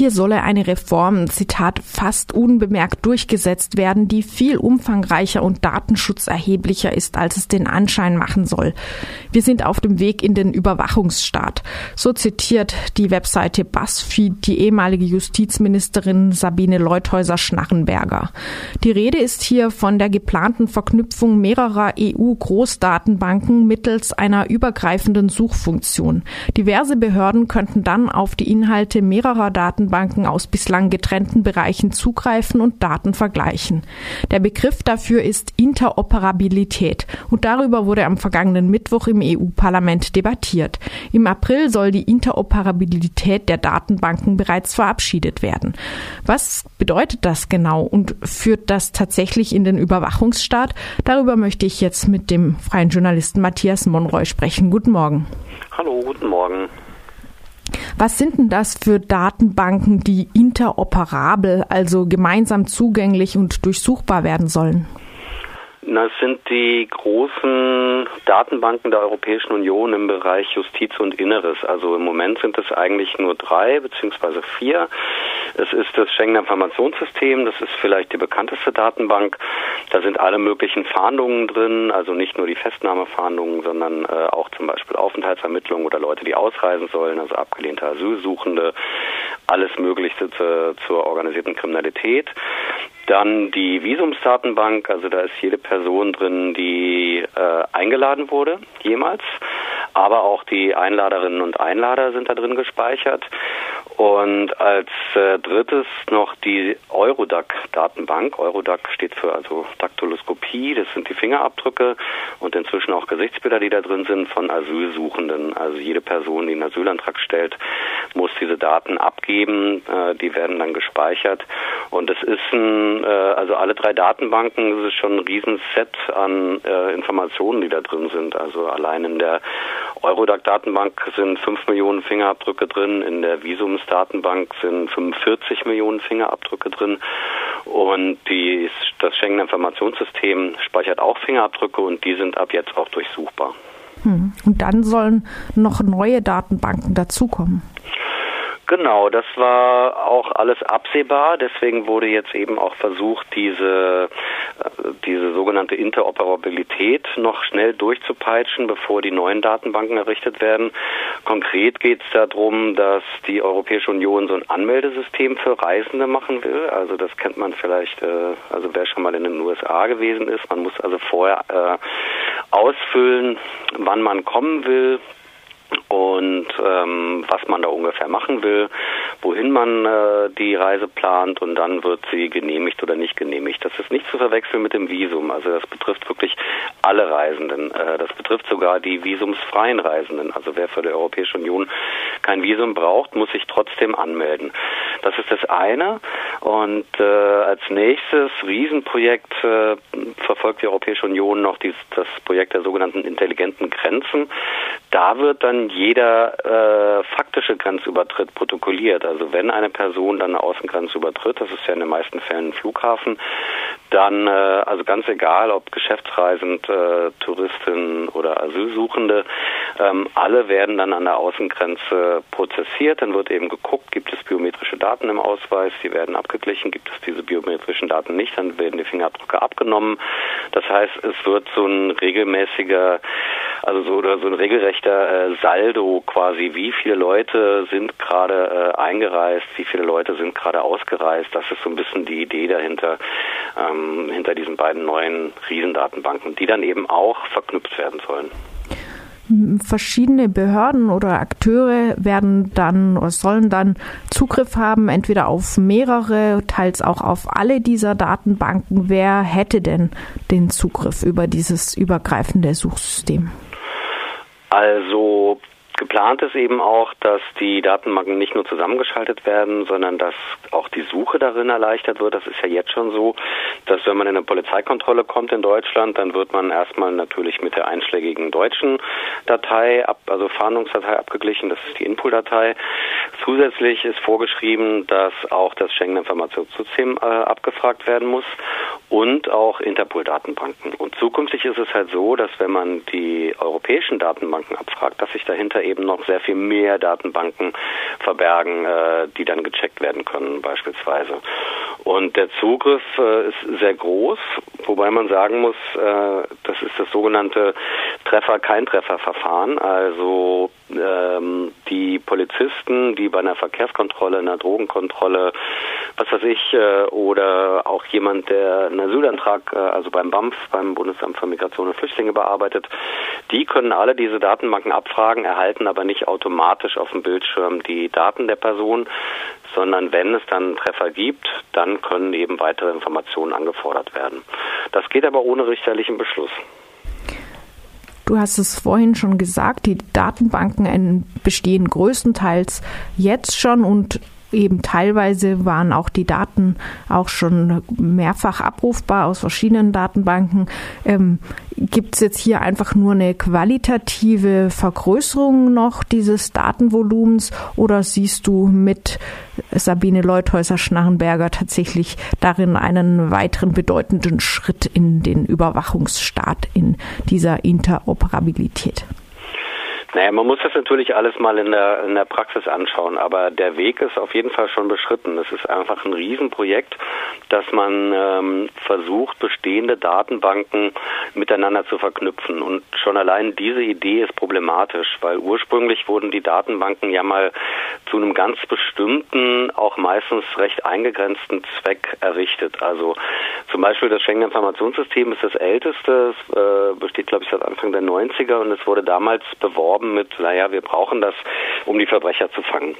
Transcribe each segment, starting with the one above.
Hier solle eine Reform, Zitat, fast unbemerkt durchgesetzt werden, die viel umfangreicher und datenschutzerheblicher ist, als es den Anschein machen soll. Wir sind auf dem Weg in den Überwachungsstaat. So zitiert die Webseite BuzzFeed die ehemalige Justizministerin Sabine Leuthäuser-Schnarrenberger. Die Rede ist hier von der geplanten Verknüpfung mehrerer EU-Großdatenbanken mittels einer übergreifenden Suchfunktion. Diverse Behörden könnten dann auf die Inhalte mehrerer Datenbanken aus bislang getrennten Bereichen zugreifen und Daten vergleichen. Der Begriff dafür ist Interoperabilität und darüber wurde am vergangenen Mittwoch im EU-Parlament debattiert. Im April soll die Interoperabilität der Datenbanken bereits verabschiedet werden. Was bedeutet das genau und führt das tatsächlich in den Überwachungsstaat? Darüber möchte ich jetzt mit dem freien Journalisten Matthias Monroy sprechen. Guten Morgen. Hallo, guten Morgen. Was sind denn das für Datenbanken, die interoperabel, also gemeinsam zugänglich und durchsuchbar werden sollen? Das sind die großen Datenbanken der Europäischen Union im Bereich Justiz und Inneres. Also im Moment sind es eigentlich nur drei beziehungsweise vier. Es ist das Schengener Informationssystem, das ist vielleicht die bekannteste Datenbank. Da sind alle möglichen Fahndungen drin, also nicht nur die Festnahmefahndungen, sondern äh, auch zum Beispiel Aufenthaltsermittlungen oder Leute, die ausreisen sollen, also abgelehnte Asylsuchende, alles Mögliche zu, zur organisierten Kriminalität. Dann die Visumsdatenbank, also da ist jede Person drin, die äh, eingeladen wurde, jemals. Aber auch die Einladerinnen und Einlader sind da drin gespeichert. Und als äh, drittes noch die Eurodac-Datenbank. Eurodac steht für also Daktyloskopie, das sind die Fingerabdrücke und inzwischen auch Gesichtsbilder, die da drin sind von Asylsuchenden. Also jede Person, die einen Asylantrag stellt, muss diese Daten abgeben. Äh, die werden dann gespeichert. Und es ist ein, äh, also alle drei Datenbanken, das ist schon ein Riesenset an äh, Informationen, die da drin sind. Also allein in der Eurodac-Datenbank sind 5 Millionen Fingerabdrücke drin, in der Visumsdatenbank sind 45 Millionen Fingerabdrücke drin und die, das Schengen Informationssystem speichert auch Fingerabdrücke und die sind ab jetzt auch durchsuchbar. Hm. Und dann sollen noch neue Datenbanken dazukommen. Genau, das war auch alles absehbar. Deswegen wurde jetzt eben auch versucht, diese, äh, diese sogenannte Interoperabilität noch schnell durchzupeitschen, bevor die neuen Datenbanken errichtet werden. Konkret geht es darum, dass die Europäische Union so ein Anmeldesystem für Reisende machen will. Also das kennt man vielleicht, äh, also wer schon mal in den USA gewesen ist. Man muss also vorher äh, ausfüllen, wann man kommen will, und ähm, was man da ungefähr machen will, wohin man äh, die Reise plant und dann wird sie genehmigt oder nicht genehmigt. Das ist nicht zu verwechseln mit dem Visum. Also das betrifft wirklich alle Reisenden. Äh, das betrifft sogar die visumsfreien Reisenden. Also wer für die Europäische Union kein Visum braucht, muss sich trotzdem anmelden. Das ist das eine. Und äh, als nächstes Riesenprojekt äh, verfolgt die Europäische Union noch dies, das Projekt der sogenannten intelligenten Grenzen. Da wird dann jeder äh, faktische Grenzübertritt protokolliert. Also wenn eine Person dann eine Außengrenze übertritt, das ist ja in den meisten Fällen ein Flughafen, dann, äh, also ganz egal, ob geschäftsreisend, äh, Touristin oder Asylsuchende, ähm, alle werden dann an der Außengrenze prozessiert. Dann wird eben geguckt, gibt es biometrische Daten im Ausweis, die werden abgeglichen, gibt es diese biometrischen Daten nicht, dann werden die Fingerabdrücke abgenommen. Das heißt, es wird so ein regelmäßiger, also so oder so ein regelrechter äh, Saldo quasi, wie viele Leute sind gerade äh, eingereist, wie viele Leute sind gerade ausgereist. Das ist so ein bisschen die Idee dahinter, ähm, hinter diesen beiden neuen Riesendatenbanken, die dann eben auch verknüpft werden sollen verschiedene Behörden oder Akteure werden dann oder sollen dann Zugriff haben, entweder auf mehrere, teils auch auf alle dieser Datenbanken. Wer hätte denn den Zugriff über dieses übergreifende Suchsystem? Also Geplant ist eben auch, dass die Datenbanken nicht nur zusammengeschaltet werden, sondern dass auch die Suche darin erleichtert wird. Das ist ja jetzt schon so, dass wenn man in eine Polizeikontrolle kommt in Deutschland, dann wird man erstmal natürlich mit der einschlägigen deutschen Datei, also Fahndungsdatei abgeglichen. Das ist die Input-Datei. Zusätzlich ist vorgeschrieben, dass auch das Schengen-Informationssystem äh, abgefragt werden muss und auch Interpol-Datenbanken. Und zukünftig ist es halt so, dass wenn man die europäischen Datenbanken abfragt, dass sich dahinter eben noch sehr viel mehr Datenbanken verbergen, äh, die dann gecheckt werden können beispielsweise. Und der Zugriff äh, ist sehr groß, wobei man sagen muss, äh, das ist das sogenannte Treffer-Kein-Treffer-Verfahren. Also ähm, die Polizisten, die bei einer Verkehrskontrolle, einer Drogenkontrolle, was weiß ich, äh, oder auch jemand, der einen Asylantrag, äh, also beim BAMF, beim Bundesamt für Migration und Flüchtlinge bearbeitet, die können alle diese Datenbanken abfragen, erhalten aber nicht automatisch auf dem Bildschirm die Daten der Person, sondern wenn es dann Treffer gibt, dann können eben weitere Informationen angefordert werden. Das geht aber ohne richterlichen Beschluss. Du hast es vorhin schon gesagt, die Datenbanken bestehen größtenteils jetzt schon und eben teilweise waren auch die Daten auch schon mehrfach abrufbar aus verschiedenen Datenbanken. Ähm, Gibt es jetzt hier einfach nur eine qualitative Vergrößerung noch dieses Datenvolumens oder siehst du mit Sabine Leuthäuser-Schnarrenberger tatsächlich darin einen weiteren bedeutenden Schritt in den Überwachungsstaat in dieser Interoperabilität? Naja, man muss das natürlich alles mal in der, in der Praxis anschauen, aber der Weg ist auf jeden Fall schon beschritten. Es ist einfach ein Riesenprojekt, dass man ähm, versucht, bestehende Datenbanken miteinander zu verknüpfen. Und schon allein diese Idee ist problematisch, weil ursprünglich wurden die Datenbanken ja mal zu einem ganz bestimmten, auch meistens recht eingegrenzten Zweck errichtet. Also zum Beispiel das Schengen Informationssystem ist das älteste, es äh, besteht glaube ich seit Anfang der 90er und es wurde damals beworben mit, naja, wir brauchen das, um die Verbrecher zu fangen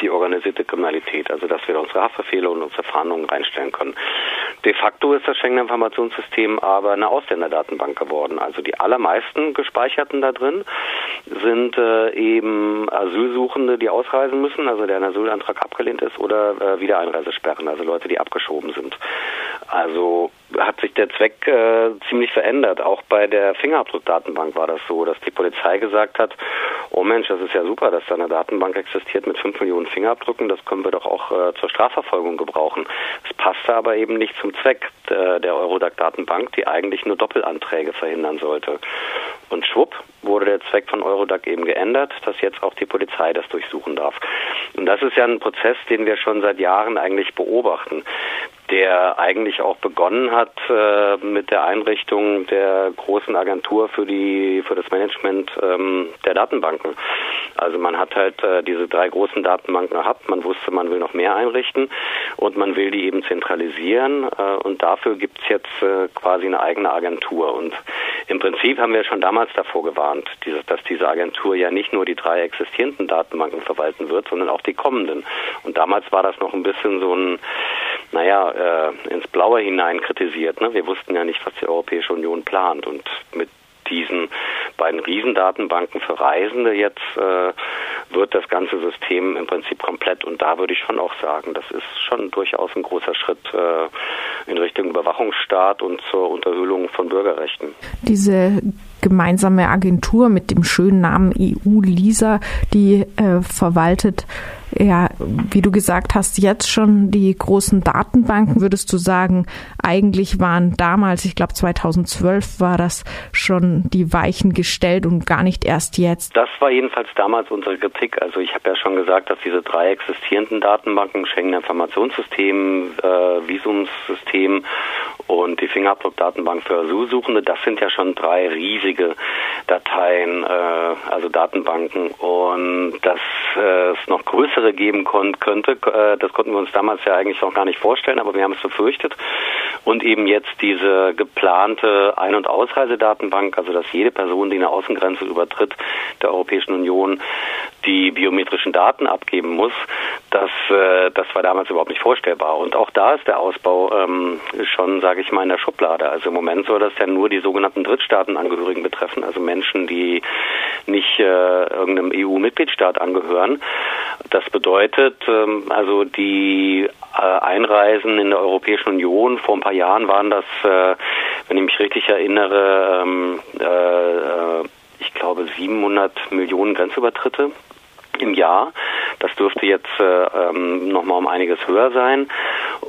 die organisierte Kriminalität, also dass wir unsere Haftbefehle und unsere Fahndungen reinstellen können. De facto ist das Schengener Informationssystem aber eine Ausländerdatenbank geworden. Also die allermeisten Gespeicherten da drin sind äh, eben Asylsuchende, die ausreisen müssen, also deren Asylantrag abgelehnt ist, oder äh, Wiedereinreisesperren, also Leute, die abgeschoben sind. Also hat sich der Zweck äh, ziemlich verändert. Auch bei der Fingerabdruckdatenbank war das so, dass die Polizei gesagt hat, oh Mensch, das ist ja super, dass da eine Datenbank existiert mit fünf Millionen Fingerabdrücken, das können wir doch auch äh, zur Strafverfolgung gebrauchen. Es passte aber eben nicht zum Zweck der, der Eurodac-Datenbank, die eigentlich nur Doppelanträge verhindern sollte. Und schwupp wurde der Zweck von Eurodac eben geändert, dass jetzt auch die Polizei das durchsuchen darf. Und das ist ja ein Prozess, den wir schon seit Jahren eigentlich beobachten der eigentlich auch begonnen hat äh, mit der Einrichtung der großen Agentur für die für das Management ähm, der Datenbanken. Also man hat halt äh, diese drei großen Datenbanken gehabt. Man wusste, man will noch mehr einrichten und man will die eben zentralisieren. Äh, und dafür gibt's jetzt äh, quasi eine eigene Agentur. Und im Prinzip haben wir schon damals davor gewarnt, dieses, dass diese Agentur ja nicht nur die drei existierenden Datenbanken verwalten wird, sondern auch die kommenden. Und damals war das noch ein bisschen so ein naja, äh, ins Blaue hinein kritisiert. Ne? Wir wussten ja nicht, was die Europäische Union plant. Und mit diesen beiden Riesendatenbanken für Reisende jetzt äh, wird das ganze System im Prinzip komplett. Und da würde ich schon auch sagen, das ist schon durchaus ein großer Schritt äh, in Richtung Überwachungsstaat und zur Unterhöhlung von Bürgerrechten. Diese gemeinsame Agentur mit dem schönen Namen EU-LISA, die äh, verwaltet ja, wie du gesagt hast, jetzt schon die großen Datenbanken, würdest du sagen, eigentlich waren damals, ich glaube 2012 war das schon die Weichen gestellt und gar nicht erst jetzt? Das war jedenfalls damals unsere Kritik. Also ich habe ja schon gesagt, dass diese drei existierenden Datenbanken, Schengen Informationssystem, äh, Visumssystem und die Fingerabdruckdatenbank für Asylsuchende, das sind ja schon drei riesige Dateien, äh, also Datenbanken und dass äh, es noch größere geben könnte, äh, das konnten wir uns damals ja eigentlich noch gar nicht vorstellen, aber wir haben es befürchtet und eben jetzt diese geplante Ein- und Ausreisedatenbank, also dass jede Person, die eine Außengrenze übertritt der Europäischen Union, die biometrischen Daten abgeben muss, das, äh, das war damals überhaupt nicht vorstellbar. Und auch da ist der Ausbau ähm, schon, sage ich mal, in der Schublade. Also im Moment soll das ja nur die sogenannten Drittstaatenangehörigen betreffen, also Menschen, die nicht äh, irgendeinem EU-Mitgliedstaat angehören. Das bedeutet, ähm, also die äh, Einreisen in der Europäischen Union vor ein paar Jahren waren das, äh, wenn ich mich richtig erinnere, ähm, äh, ich glaube 700 Millionen Grenzübertritte im Jahr. Das dürfte jetzt äh, ähm, nochmal um einiges höher sein.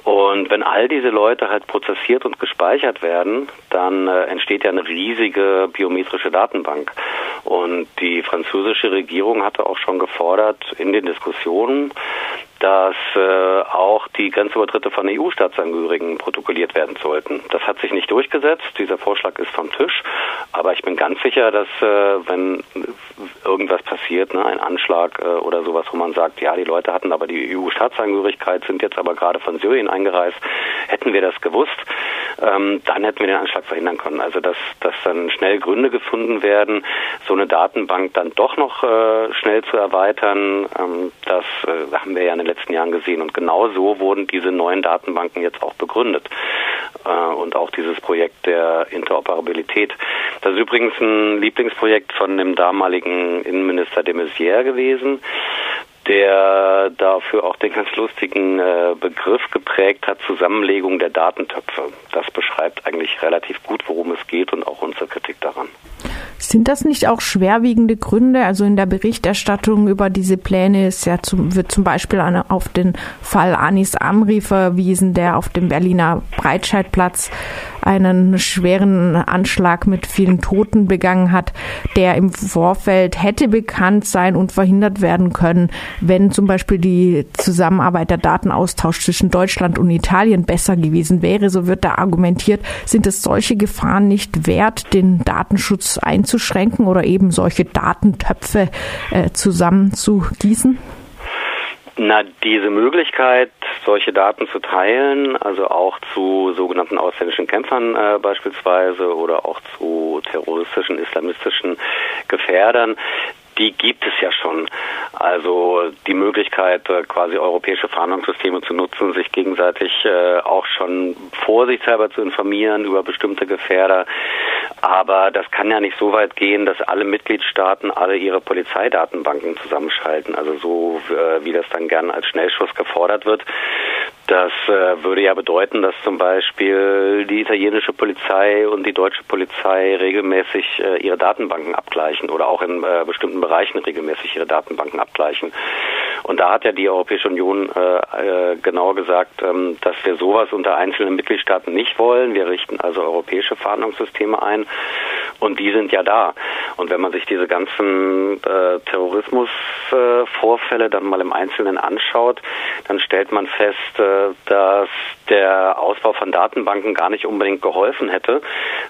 Und wenn all diese Leute halt prozessiert und gespeichert werden, dann entsteht ja eine riesige biometrische Datenbank. Und die französische Regierung hatte auch schon gefordert in den Diskussionen, dass äh, auch die Grenzübertritte von EU-Staatsangehörigen protokolliert werden sollten. Das hat sich nicht durchgesetzt. Dieser Vorschlag ist vom Tisch. Aber ich bin ganz sicher, dass äh, wenn irgendwas passiert, ne, ein Anschlag äh, oder sowas, wo man sagt, ja, die Leute hatten aber die EU-Staatsangehörigkeit, sind jetzt aber gerade von Syrien eingereist, hätten wir das gewusst, ähm, dann hätten wir den Anschlag verhindern können. Also dass, dass dann schnell Gründe gefunden werden, so eine Datenbank dann doch noch äh, schnell zu erweitern, ähm, das äh, haben wir ja in den letzten Jahren gesehen. Und genau so wurden diese neuen Datenbanken jetzt auch begründet. Äh, und auch dieses Projekt der Interoperabilität. Das ist übrigens ein Lieblingsprojekt von dem damaligen Innenminister de Maizière gewesen der dafür auch den ganz lustigen äh, Begriff geprägt hat, Zusammenlegung der Datentöpfe. Das beschreibt eigentlich relativ gut, worum es geht und auch unsere Kritik daran. Sind das nicht auch schwerwiegende Gründe? Also in der Berichterstattung über diese Pläne ist ja zum, wird zum Beispiel eine, auf den Fall Anis Amri verwiesen, der auf dem Berliner Breitscheidplatz einen schweren Anschlag mit vielen Toten begangen hat, der im Vorfeld hätte bekannt sein und verhindert werden können, wenn zum Beispiel die Zusammenarbeit der Datenaustausch zwischen Deutschland und Italien besser gewesen wäre. So wird da argumentiert, sind es solche Gefahren nicht wert, den Datenschutz einzuschränken oder eben solche Datentöpfe äh, zusammenzugießen? Na, diese Möglichkeit, solche Daten zu teilen, also auch zu sogenannten ausländischen Kämpfern äh, beispielsweise oder auch zu terroristischen, islamistischen Gefährdern, die gibt es ja schon. Also die Möglichkeit, äh, quasi europäische Fahndungssysteme zu nutzen, sich gegenseitig äh, auch schon vorsichtshalber zu informieren über bestimmte Gefährder. Aber das kann ja nicht so weit gehen, dass alle Mitgliedstaaten alle ihre Polizeidatenbanken zusammenschalten. Also so äh, wie das dann gern als Schnellschuss gefordert wird. Das äh, würde ja bedeuten, dass zum Beispiel die italienische Polizei und die deutsche Polizei regelmäßig äh, ihre Datenbanken abgleichen oder auch in äh, bestimmten Bereichen regelmäßig ihre Datenbanken abgleichen. Und da hat ja die Europäische Union äh, äh, genau gesagt, ähm, dass wir sowas unter einzelnen Mitgliedstaaten nicht wollen. Wir richten also europäische Fahndungssysteme ein und die sind ja da. Und wenn man sich diese ganzen äh, Terrorismusvorfälle dann mal im Einzelnen anschaut, dann stellt man fest, äh, dass der Ausbau von Datenbanken gar nicht unbedingt geholfen hätte,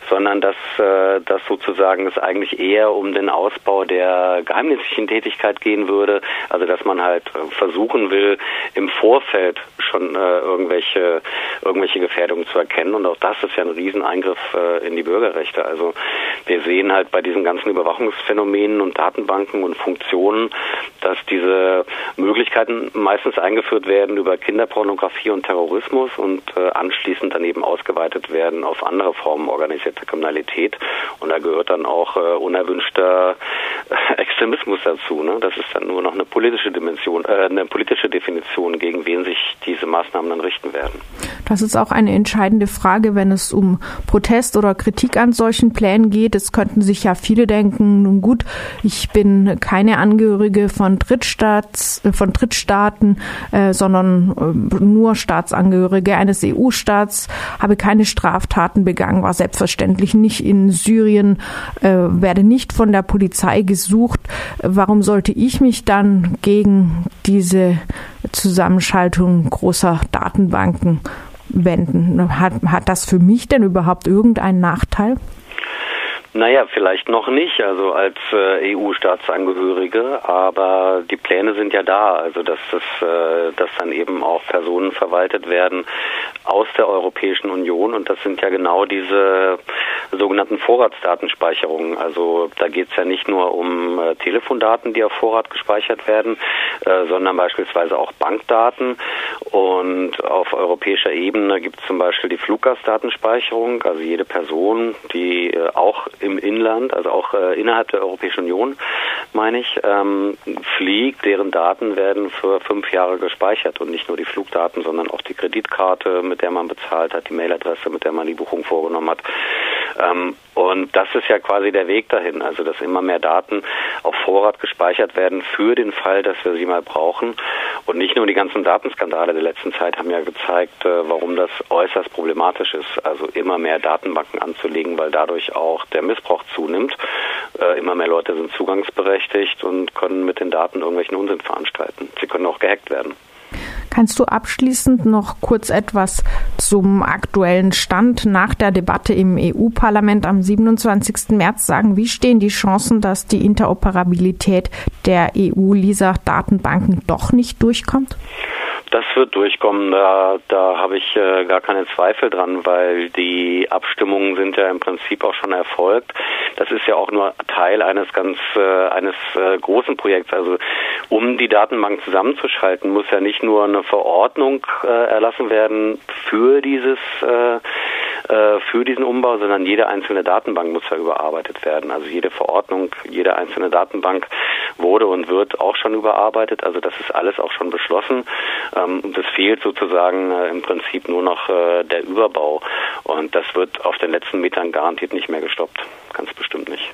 sondern dass, äh, dass sozusagen es eigentlich eher um den Ausbau der geheimdienstlichen Tätigkeit gehen würde, also dass man halt äh, versuchen will, im Vorfeld schon äh, irgendwelche, irgendwelche Gefährdungen zu erkennen. Und auch das ist ja ein Rieseneingriff äh, in die Bürgerrechte. Also wir sehen halt bei diesen ganzen Überwachungsphänomenen und Datenbanken und Funktionen, dass diese Möglichkeiten meistens eingeführt werden über Kinderpornografie und Terrorismus und äh, anschließend dann eben ausgeweitet werden auf andere Formen organisierter Kriminalität. Und da gehört dann auch äh, unerwünschter Extremismus dazu. Ne? Das ist dann nur noch eine politische Dimension, äh, eine politische Definition, gegen wen sich diese Maßnahmen dann richten werden. Das ist auch eine entscheidende Frage, wenn es um Protest oder Kritik an solchen Plänen geht. Es könnten sich ja viele denken, nun gut, ich bin keine Angehörige von Drittstaats, äh, von Drittstaaten, äh, sondern äh, nur Staatsangehörige eines EU-Staats, habe keine Straftaten begangen, war selbstverständlich nicht in Syrien, äh, werde nicht von der Polizei gesucht. Warum sollte ich mich dann gegen diese Zusammenschaltung großer Datenbanken wenden? Hat, hat das für mich denn überhaupt irgendeinen Nachteil? Naja, vielleicht noch nicht, also als äh, EU-Staatsangehörige, aber die Pläne sind ja da, also dass, das, äh, dass dann eben auch Personen verwaltet werden aus der Europäischen Union. Und das sind ja genau diese sogenannten Vorratsdatenspeicherungen. Also da geht es ja nicht nur um äh, Telefondaten, die auf Vorrat gespeichert werden, äh, sondern beispielsweise auch Bankdaten. Und auf europäischer Ebene gibt es zum Beispiel die Fluggastdatenspeicherung, also jede Person, die äh, auch im Inland, also auch äh, innerhalb der Europäischen Union, meine ich, ähm, fliegt, deren Daten werden für fünf Jahre gespeichert. Und nicht nur die Flugdaten, sondern auch die Kreditkarte, mit der man bezahlt hat, die Mailadresse, mit der man die Buchung vorgenommen hat. Ähm, und das ist ja quasi der Weg dahin, also dass immer mehr Daten auf Vorrat gespeichert werden für den Fall, dass wir sie mal brauchen. Und nicht nur die ganzen Datenskandale der letzten Zeit haben ja gezeigt, äh, warum das äußerst problematisch ist, also immer mehr Datenbanken anzulegen, weil dadurch auch der Missbrauch zunimmt. Äh, immer mehr Leute sind zugangsberechtigt und können mit den Daten irgendwelchen Unsinn veranstalten. Sie können auch gehackt werden. Kannst du abschließend noch kurz etwas zum aktuellen Stand nach der Debatte im EU-Parlament am 27. März sagen? Wie stehen die Chancen, dass die Interoperabilität der EU-LISA-Datenbanken doch nicht durchkommt? Das wird durchkommen, da, da habe ich äh, gar keine Zweifel dran, weil die Abstimmungen sind ja im Prinzip auch schon erfolgt. Das ist ja auch nur Teil eines ganz äh, eines äh, großen Projekts. Also um die Datenbank zusammenzuschalten, muss ja nicht nur eine Verordnung äh, erlassen werden für dieses äh, äh, für diesen Umbau, sondern jede einzelne Datenbank muss ja überarbeitet werden. Also jede Verordnung, jede einzelne Datenbank wurde und wird auch schon überarbeitet. Also das ist alles auch schon beschlossen. Ähm, und es fehlt sozusagen äh, im Prinzip nur noch äh, der Überbau. Und das wird auf den letzten Metern garantiert nicht mehr gestoppt. Ganz bestimmt nicht.